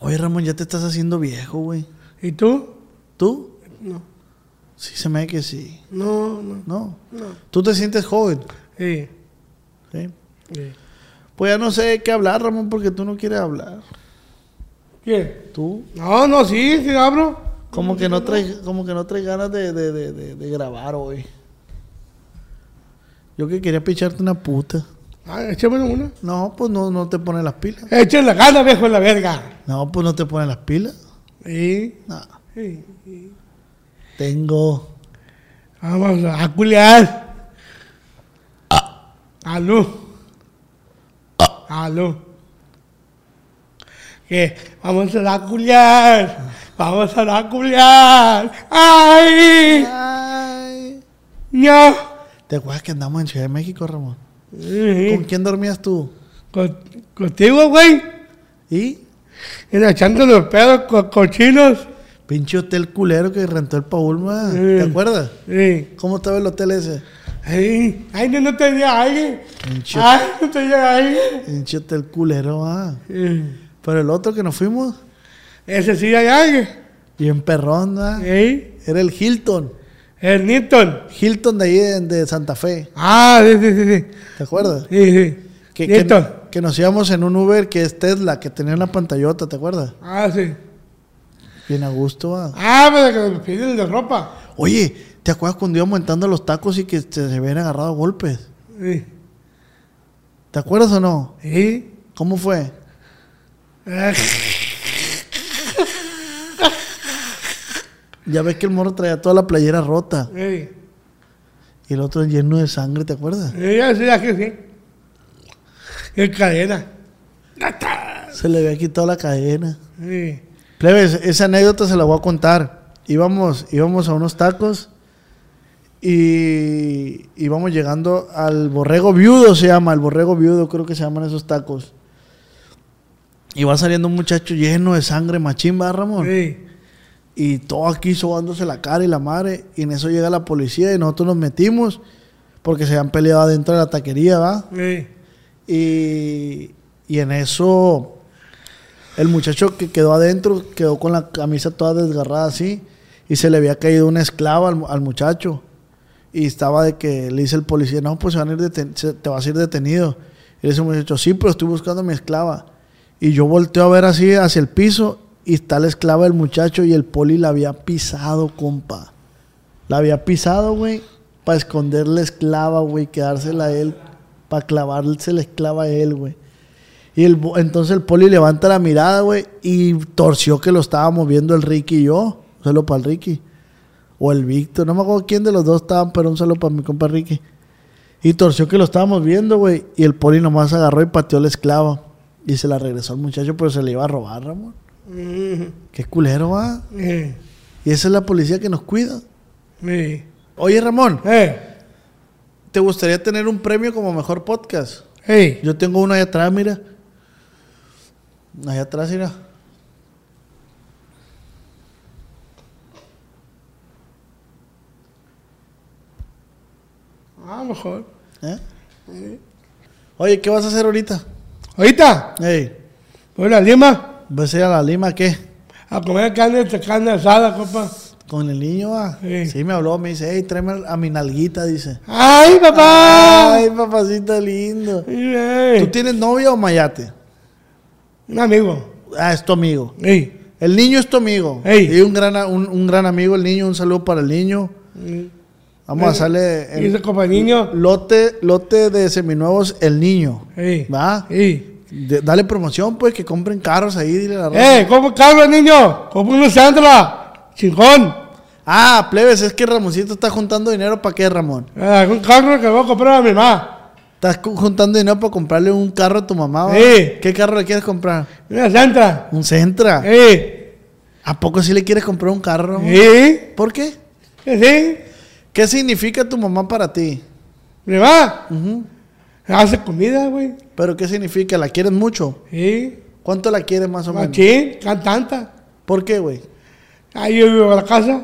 Oye, Ramón, ya te estás haciendo viejo, güey. ¿Y tú? ¿Tú? No. Sí, se me ve que sí. No, no. ¿No? No. ¿Tú te sientes joven? Sí. Sí. sí. Pues ya no sé de qué hablar, Ramón, porque tú no quieres hablar. ¿Quién? ¿Tú? No, no, sí, sí abro. Como que no traes, como que no traes ganas de, de, de, de- grabar hoy. Yo que quería picharte una puta. Ah, échame una. No, pues no, no te pones las pilas. Echen la gana, viejo, en la verga. No, pues no te pones las pilas. Sí. No. sí. sí. Tengo. Vamos a culiar. Aló. Aló. Que vamos a la culiar. Vamos a la culiar. ¡Ay! Ay. ¡No! ¿Te acuerdas que andamos en Ciudad de México, Ramón? Sí. ¿Con quién dormías tú? Con- contigo, güey. ¿Y? Y echando los pedos co- cochinos. Pinche hotel culero que rentó el Paul. Sí. ¿Te acuerdas? Sí. ¿Cómo estaba el hotel ese? Ay, ay, no, no tenía aire. Pinche, Ay, no tenía aire. pinche hotel culero, ah. Sí. Pero el otro que nos fuimos, Ese sí hay aire. bien perrón, ah. Sí. Era el Hilton. El Newton. Hilton de ahí de, de Santa Fe. Ah, sí, sí, sí. ¿Te acuerdas? Sí, sí. Que, que, Newton. que nos íbamos en un Uber que es Tesla, que tenía una pantallota, ¿te acuerdas? Ah, sí. Bien a gusto, ah. Ah, pero que me piden de ropa. Oye, ¿te acuerdas cuando íbamos montando los tacos y que se, se habían agarrado golpes? Sí. ¿Te acuerdas o no? Sí. ¿Cómo fue? Ya ves que el morro traía toda la playera rota Sí. y el otro lleno de sangre, ¿te acuerdas? Sí, así, aquí sí. En cadena. Se le había quitado la cadena. Sí. Plebes, esa anécdota se la voy a contar. Íbamos, íbamos a unos tacos y íbamos llegando al borrego viudo, se llama, el borrego viudo, creo que se llaman esos tacos. Y va saliendo un muchacho lleno de sangre, machín, ¿va, Ramón? Sí. Y todo aquí sobándose la cara y la madre. Y en eso llega la policía y nosotros nos metimos porque se habían peleado adentro de la taquería, ¿va? Sí. Y, y en eso el muchacho que quedó adentro quedó con la camisa toda desgarrada así y se le había caído una esclava al, al muchacho. Y estaba de que le dice el policía, no, pues van a ir deten- te vas a ir detenido. Y el muchacho, sí, pero estoy buscando a mi esclava. Y yo volteo a ver así hacia el piso y está la esclava del muchacho y el poli la había pisado, compa. La había pisado, güey, para esconder la esclava, güey, quedársela a él, para clavarse la esclava a él, güey. Y el, entonces el poli levanta la mirada, güey, y torció que lo estábamos viendo el Ricky y yo. Saludo para el Ricky. O el Víctor, no me acuerdo quién de los dos estaban, pero un saludo para mi compa Ricky. Y torció que lo estábamos viendo, güey. Y el poli nomás agarró y pateó la esclava. Y se la regresó al muchacho, pero se le iba a robar, Ramón. Mm, Qué culero, va. Y esa es la policía que nos cuida. Sí. Oye, Ramón, Eh. ¿te gustaría tener un premio como mejor podcast? Hey. Yo tengo uno allá atrás, mira. Allá atrás, mira. Ah, mejor. ¿Eh? Oye, ¿qué vas a hacer ahorita? Ahorita, Ey, voy a la Lima ¿vas a ir a la Lima qué? a comer carne, carne asada, compa. Con el niño, va. Sí. Sí. me habló, me dice, hey, tráeme a mi nalguita, dice. ¡Ay, papá! Ay, papacito lindo. Ay. ¿Tú tienes novia o mayate? Un amigo. Ah, es tu amigo. Ey. El niño es tu amigo. Ey. Y un gran, a- un, un gran amigo, el niño. Un saludo para el niño. Vamos a hacerle ¿Y el compa niño? lote, lote de seminuevos, el niño. ¿Va? De- dale promoción, pues, que compren carros ahí, dile la. ¡Eh! ¿Cómo cargo, niño? ¿Cómo una Sandra? ¡Chingón! Ah, plebes, es que Ramoncito está juntando dinero para qué, Ramón. Ah, un carro que voy a comprar a mi mamá. Estás juntando dinero para comprarle un carro a tu mamá. Sí. ¿Qué carro le quieres comprar? Una Sandra. Un Sentra. ¡Eh! ¿A poco sí le quieres comprar un carro? ¿Sí? ¿Por qué? ¿Sí? ¿Qué significa tu mamá para ti? Mi mamá Ujú. hace comida, güey. ¿Pero qué significa? ¿La quieres mucho? Sí. ¿Cuánto la quieres más o menos? Machín, cantanta. ¿Por qué, güey? Ahí yo vivo a la casa.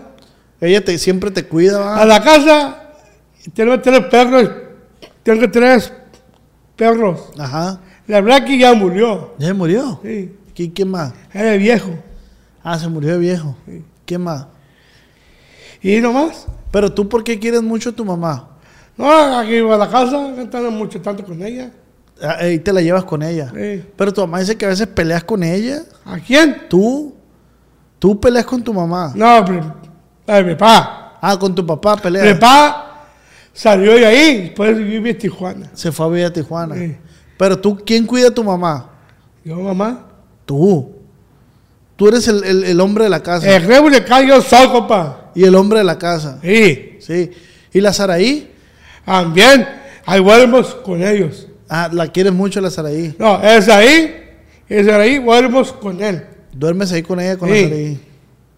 Ella te, siempre te cuida, ¿va? A la casa tengo tres perros. Tengo tres perros. Ajá. La Blackie ya murió. ¿Ya murió? Sí. ¿Qui- ¿Quién más? Era viejo. Ah, se murió de viejo. ¿Quién más? Y nomás. Pero tú, ¿por qué quieres mucho a tu mamá? No, aquí vivo a la casa. Cantando mucho tanto con ella. Ah, Ahí te la llevas con ella. Sí. Pero tu mamá dice que a veces peleas con ella. ¿A quién? ¿Tú? ¿Tú peleas con tu mamá? No, pero, mi papá. Ah, con tu papá Mi peleas. papá salió de ahí. Después vive en Tijuana. Se fue a vivir a Tijuana. Sí. Pero tú, ¿quién cuida a tu mamá? Yo, mamá. Tú. Tú eres el, el- el hombre de la casa. El rebo le cayó sol, compa. Y el hombre de la casa. Sí. Sí. ¿Y la Saraí? También. Ahí vuelvos con ellos. Ah, la quieres mucho la Saraí. No, es ahí. Es ahí, vuelvos con él. Duermes ahí con ella, con Sí. la Saraí.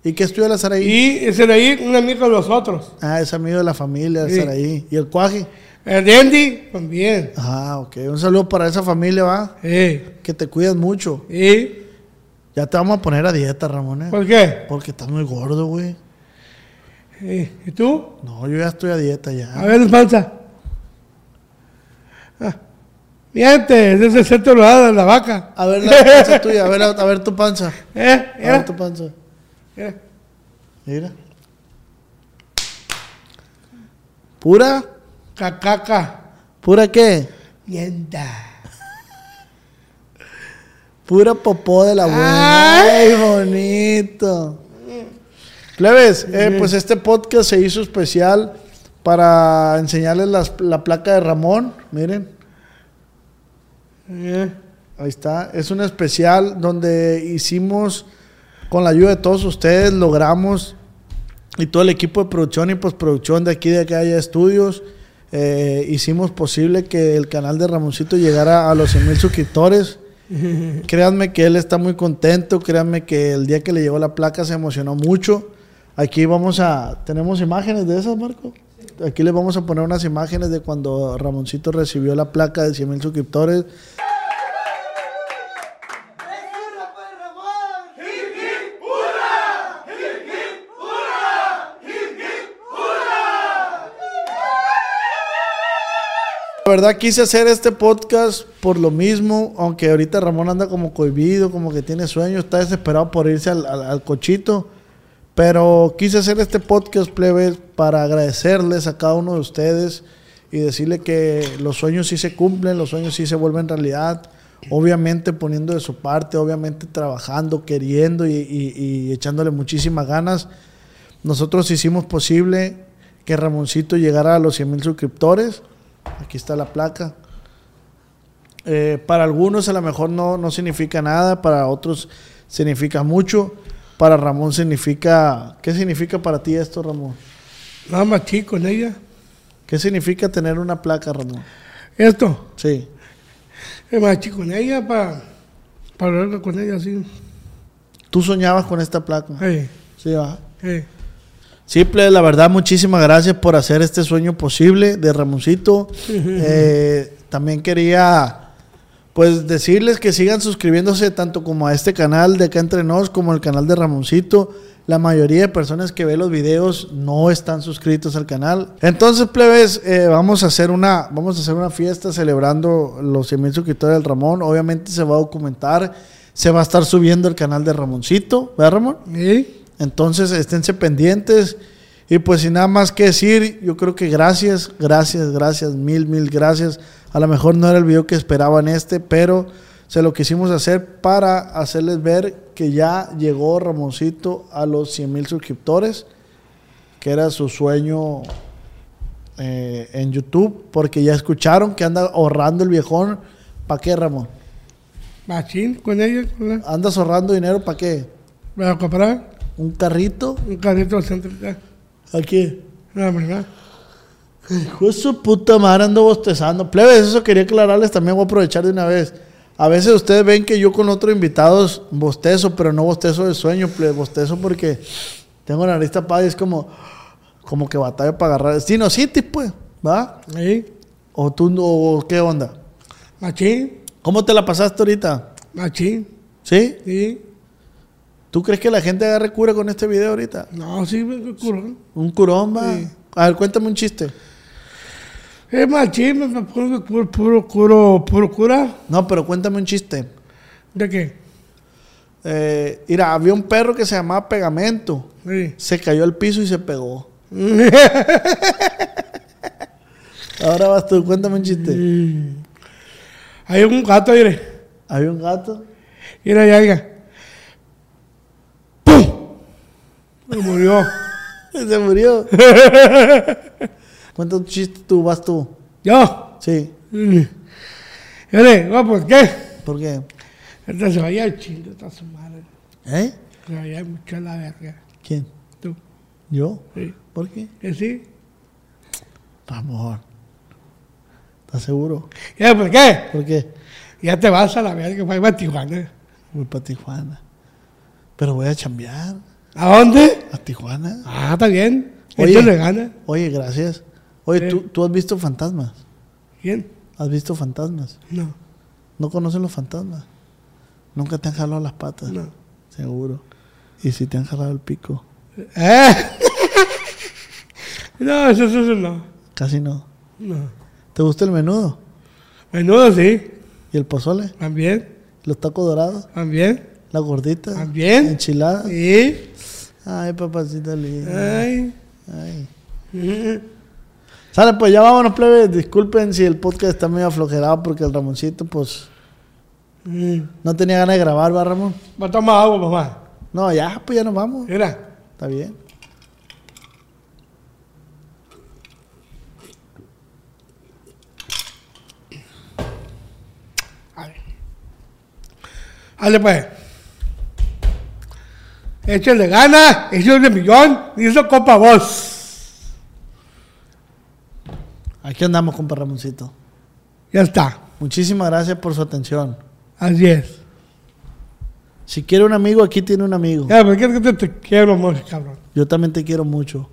¿Y qué estudia la Saraí? Y ahí, un amigo de los otros. Ah, es amigo de la familia, Sí. Saraí. ¿Y el cuaje? El Andy también. Ah, ok. Un saludo para esa familia, va. Sí. Que te cuidas mucho. ¿Y Ya te vamos a poner a dieta, Ramón. ¿eh? por qué? Porque estás muy gordo, güey. Sí. ¿Y tú? No, yo ya estoy a dieta ya. A ver, la panza. Ah. Miente, ese es el centro de la vaca. A ver la panza tuya, a ver, a ver tu panza. ¿Eh? A ver tu panza. Mira. Mira. ¿Pura? Cacaca. ¿Pura qué? Mienta. Pura popó de la buena. Ay, bonito. Plebes, eh, pues este podcast se hizo especial para enseñarles las- la placa de Ramón. Miren, ahí está. Es un especial donde hicimos, con la ayuda de todos ustedes, logramos, y todo el equipo de producción y postproducción de aquí de Calle Estudios, eh, hicimos posible que el canal de Ramoncito llegara a los 100 mil suscriptores. Créanme que él está muy contento, créanme que el día que le llegó la placa se emocionó mucho. Aquí vamos a, tenemos imágenes de esas, Marco. Aquí les vamos a poner unas imágenes de cuando Ramoncito recibió la placa de 100 mil suscriptores. La verdad quise hacer este podcast por lo mismo, aunque ahorita Ramón anda como cohibido, como que tiene sueño, está desesperado por irse al cochito. Pero quise hacer este podcast, plebes, para agradecerles a cada uno de ustedes y decirle que los sueños sí se cumplen, los sueños sí se vuelven realidad. Obviamente poniendo de su parte, obviamente trabajando, queriendo y, y- y echándole muchísimas ganas. Nosotros hicimos posible que Ramoncito llegara a los 100 mil suscriptores. Aquí está la placa. Eh, para algunos a lo mejor no, no significa nada, para otros significa mucho. Para Ramón significa... ¿Qué significa para ti esto, Ramón? Nada más chico con ella. ¿Qué significa tener una placa, Ramón? Esto, Sí. es más chico con ella para, para hablar con ella así. ¿Tú soñabas con esta placa? Hey, Sí, va. hey. Simple, la verdad, muchísimas gracias por hacer este sueño posible de Ramoncito. Eh, también quería, pues, decirles que sigan suscribiéndose tanto como a este canal de acá entre nos, como al canal de Ramoncito. La mayoría de personas que ven los videos no están suscritos al canal. Entonces, plebes, eh, vamos a hacer una, vamos a hacer una fiesta celebrando los 100 mil suscriptores del Ramón. Obviamente se va a documentar, se va a estar subiendo el canal de Ramoncito, ¿verdad, Ramón? ¿Sí? Entonces, esténse pendientes. Y pues sin nada más que decir, yo creo que gracias, gracias, gracias, mil, mil gracias. A lo mejor no era el video que esperaban este, pero se lo quisimos hacer para hacerles ver que ya llegó Ramoncito a los 100 mil suscriptores, que era su sueño eh, en YouTube, porque ya escucharon que anda ahorrando el viejón. ¿Para qué, Ramón? Machín con ella. con ¿Andas ahorrando dinero para qué? Para comprar ¿Un carrito? un carrito céntrica. Aquí. La verdad. Hijo de su puta madre, ando bostezando. Plebes, eso quería aclararles también, voy a aprovechar de una vez. A veces ustedes ven que yo con otros invitados bostezo, pero no bostezo de sueño, plebes, bostezo porque tengo la nariz tapada y es como, como que batalla para agarrar. Sinusitis, pues, ¿va? Ahí. ¿O tú, o qué onda? Machín. ¿Cómo te la pasaste ahorita? Machín. ¿Sí? Sí. ¿Tú crees que la gente agarre cura con este video ahorita? No, sí, me curó. ¿Un curón, va? Sí. A ver, cuéntame un chiste. Es machín, me me pongo puro, puro, puro, puro cura. No, pero cuéntame un chiste. ¿De qué? Eh, mira, había un perro que se llamaba Pegamento. Sí. Se cayó al piso y se pegó. Ahora vas tú, cuéntame un chiste. Hay un gato, mire. Había un gato. Mira, ya, ya. Me murió. Se murió. Cuenta un chiste tú, vas tú. Yo. Sí. Mire, no, ¿por qué? ¿Por qué? Esta se vaya chingo, está su madre. ¿Eh? Se vaya mucho a la verga. ¿Quién? Tú. ¿Yo? Sí. ¿Por qué? ¿Que sí? Amor. ¿Estás seguro? ¿Ya por qué? ¿Por qué? Ya te vas a la verga, para ir a Tijuana. Voy para Tijuana. Pero voy a chambear. ¿A dónde? ¿A Tijuana? Ah, está bien. Oye. Le gana. Oye, gracias. Oye. ¿tú, ¿tú has visto fantasmas? ¿Quién? ¿Has visto fantasmas? No, ¿No conocen los fantasmas? ¿Nunca te han jalado las patas? no. Seguro. ¿Y si te han jalado el pico? ¿Eh? no, eso, eso, eso no. Casi no. No. ¿Te gusta el menudo? Menudo sí. ¿Y el pozole? También. ¿Los tacos dorados? También. ¿La gordita? También. ¿Enchilada? Sí. Ay, papacita linda. Ay. Ay. Sale, pues ya vámonos, plebe. Disculpen si el podcast está medio aflojerado porque el Ramoncito, pues, Mm. no tenía ganas de grabar, ¿va, Ramón? Va a tomar agua, mamá. No, ya, pues ya nos vamos. Mira. Está bien. A ver. Dale, pues. Échale gana, échale millón, y eso copa vos. Aquí andamos, compa Ramoncito. Ya está. Muchísimas gracias por su atención. Así es. Si quiere un amigo, aquí tiene un amigo. Ya, ¿por qué te, te quiero, monje, cabrón? Yo también te quiero mucho.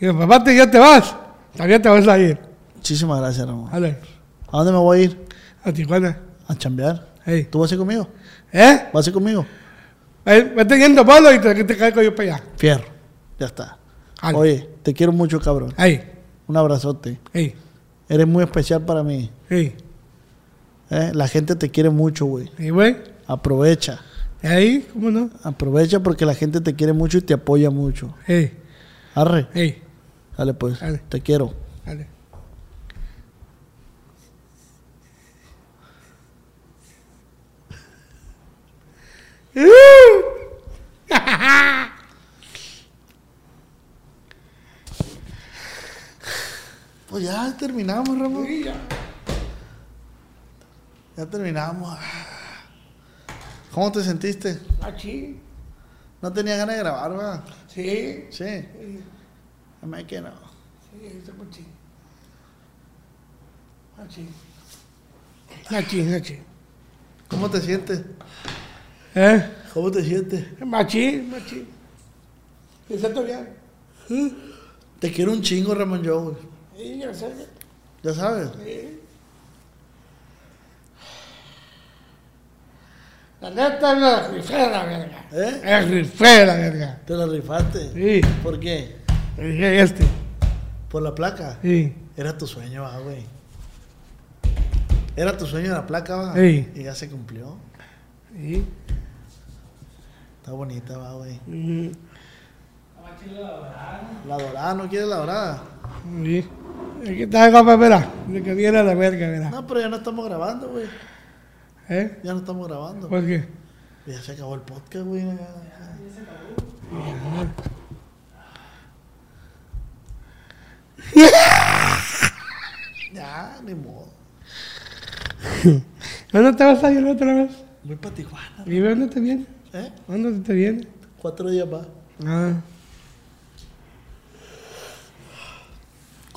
Y el papá te, ya te vas. También te vas a ir. Muchísimas gracias, Ramón. Dale. ¿A dónde me voy a ir? A Tijuana. A chambear. Hey. ¿Tú vas a ir conmigo? ¿Eh? ¿Vas a ir conmigo? Ahí, Vete yendo bolo y te, te caigo yo para allá. Fierro. Ya está. Jale. Oye, te quiero mucho, cabrón. Ahí. Un abrazote. Ahí. Eres muy especial para mí. Sí. ¿eh? La gente te quiere mucho, güey. ¿Y güey? Aprovecha. Ahí, ¿cómo no? Aprovecha porque la gente te quiere mucho y te apoya mucho. Sí. Arre. Sí. Dale pues. Te quiero. Dale. Pues ya terminamos, Ramón. Sí, ya. Ya terminamos. ¿Cómo te sentiste? Aquí. No tenía ganas de grabar, ¿verdad? Sí. Sí. A mí que no. Sí, está aquí. Aquí. Aquí, aquí. ¿Cómo te sientes? ¿Eh? ¿Cómo te sientes? Machín, machín. ¿Me siento bien? Te quiero un chingo, Ramón yo. Sí, ya sé. Ya sabes. Sí. La neta es la rifé la verga. ¿Eh? Es rifé la verga. Te la rifaste. Sí. ¿Por qué? Dije este. ¿Por la placa? Sí. Era tu sueño, va, güey. Era tu sueño la placa, va. Sí. Y ya se cumplió. Sí. Está bonita, va, güey. Mm, La dorada, ¿no quieres la dorada? Sí. Aquí está, compa, verá. De que viene la verga, verá. No, pero ya no estamos grabando, güey. ¿Eh? Ya no estamos grabando. ¿Por qué? Ya se acabó el podcast, güey. Ya, Ya, ni modo. ¿Dónde te vas a ir otra vez? Voy para Tijuana. ¿Y dónde te viene? ¿Eh? ¿Dónde te viene? Cuatro días más. Ah.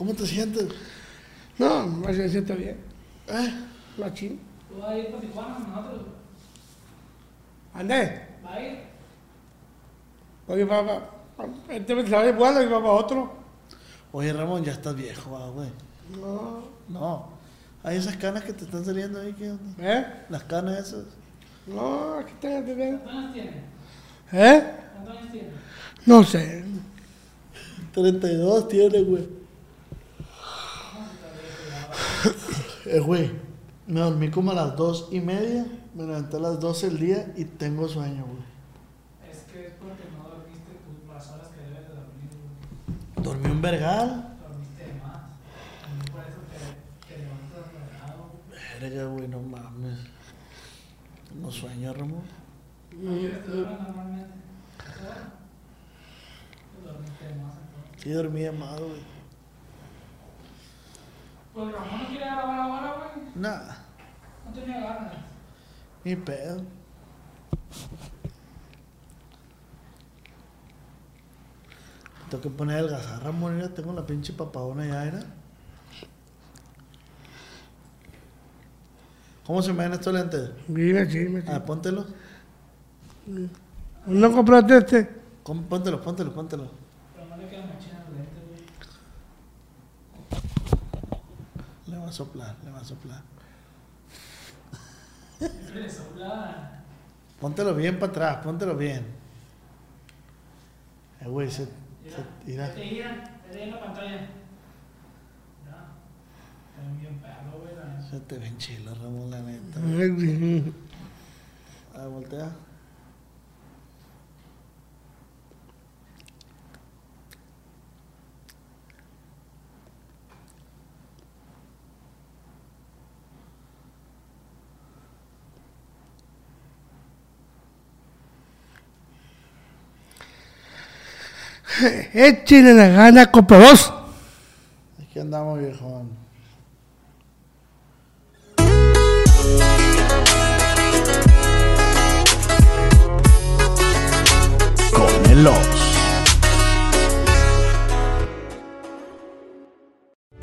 ¿Cómo te sientes? No, más se siente bien. ¿Eh? Machín. ¿Tú vas a ir para Tijuana con nosotros? Andé. ¿Va a ir? Oye, papá. Este me sale bueno y va para otro. Oye, Ramón, ya estás viejo, va, güey. No. No. Hay esas canas que te están saliendo ahí, ¿qué onda? ¿Eh? Las canas esas. No, aquí está, te veo. ¿Cuántos años tiene? ¿Eh? ¿Cuántos años tiene? No sé. 32 tiene, güey. Eh, güey, me dormí como a las dos y media, me levanté a las 12 del día y tengo sueño, güey. Es que es porque no dormiste tus las horas que debes de dormir. güey. Dormí un vergal. Dormiste de más. Por eso te, te levantas relajado. Verga, güey, no mames. No sueño, Ramón. ¿No quieres duermas normalmente? Dormiste de más entonces. Sí, dormí de más, güey. Pues Ramón no quiere grabar ahora, güey. Nada, No tenía ganas. ni pedo. Tengo que poner el gazar, Ramón, ya tengo la pinche papadona ya, ¿era? ¿Cómo se me ven estos lentes? Mira, sí, me Ah, póntelo. ¿No compraste este? ¿Cómo? Póntelo, póntelo, póntelo. Pero no le quedan machinas los lentes, güey. Le va a soplar, le va a soplar. Póntelo bien para atrás, póntelo bien. Eh, güey, se, se tira. te gira, te en la pantalla. Ya. Está bien perro, güey. Se te ven chilos, Ramón, la neta. Ay, A ver, voltea. Échale la gana, compa vos. Aquí andamos, viejón. Con el Oz.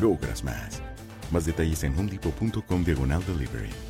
logras más. Más detalles en homedepot.com diagonal delivery.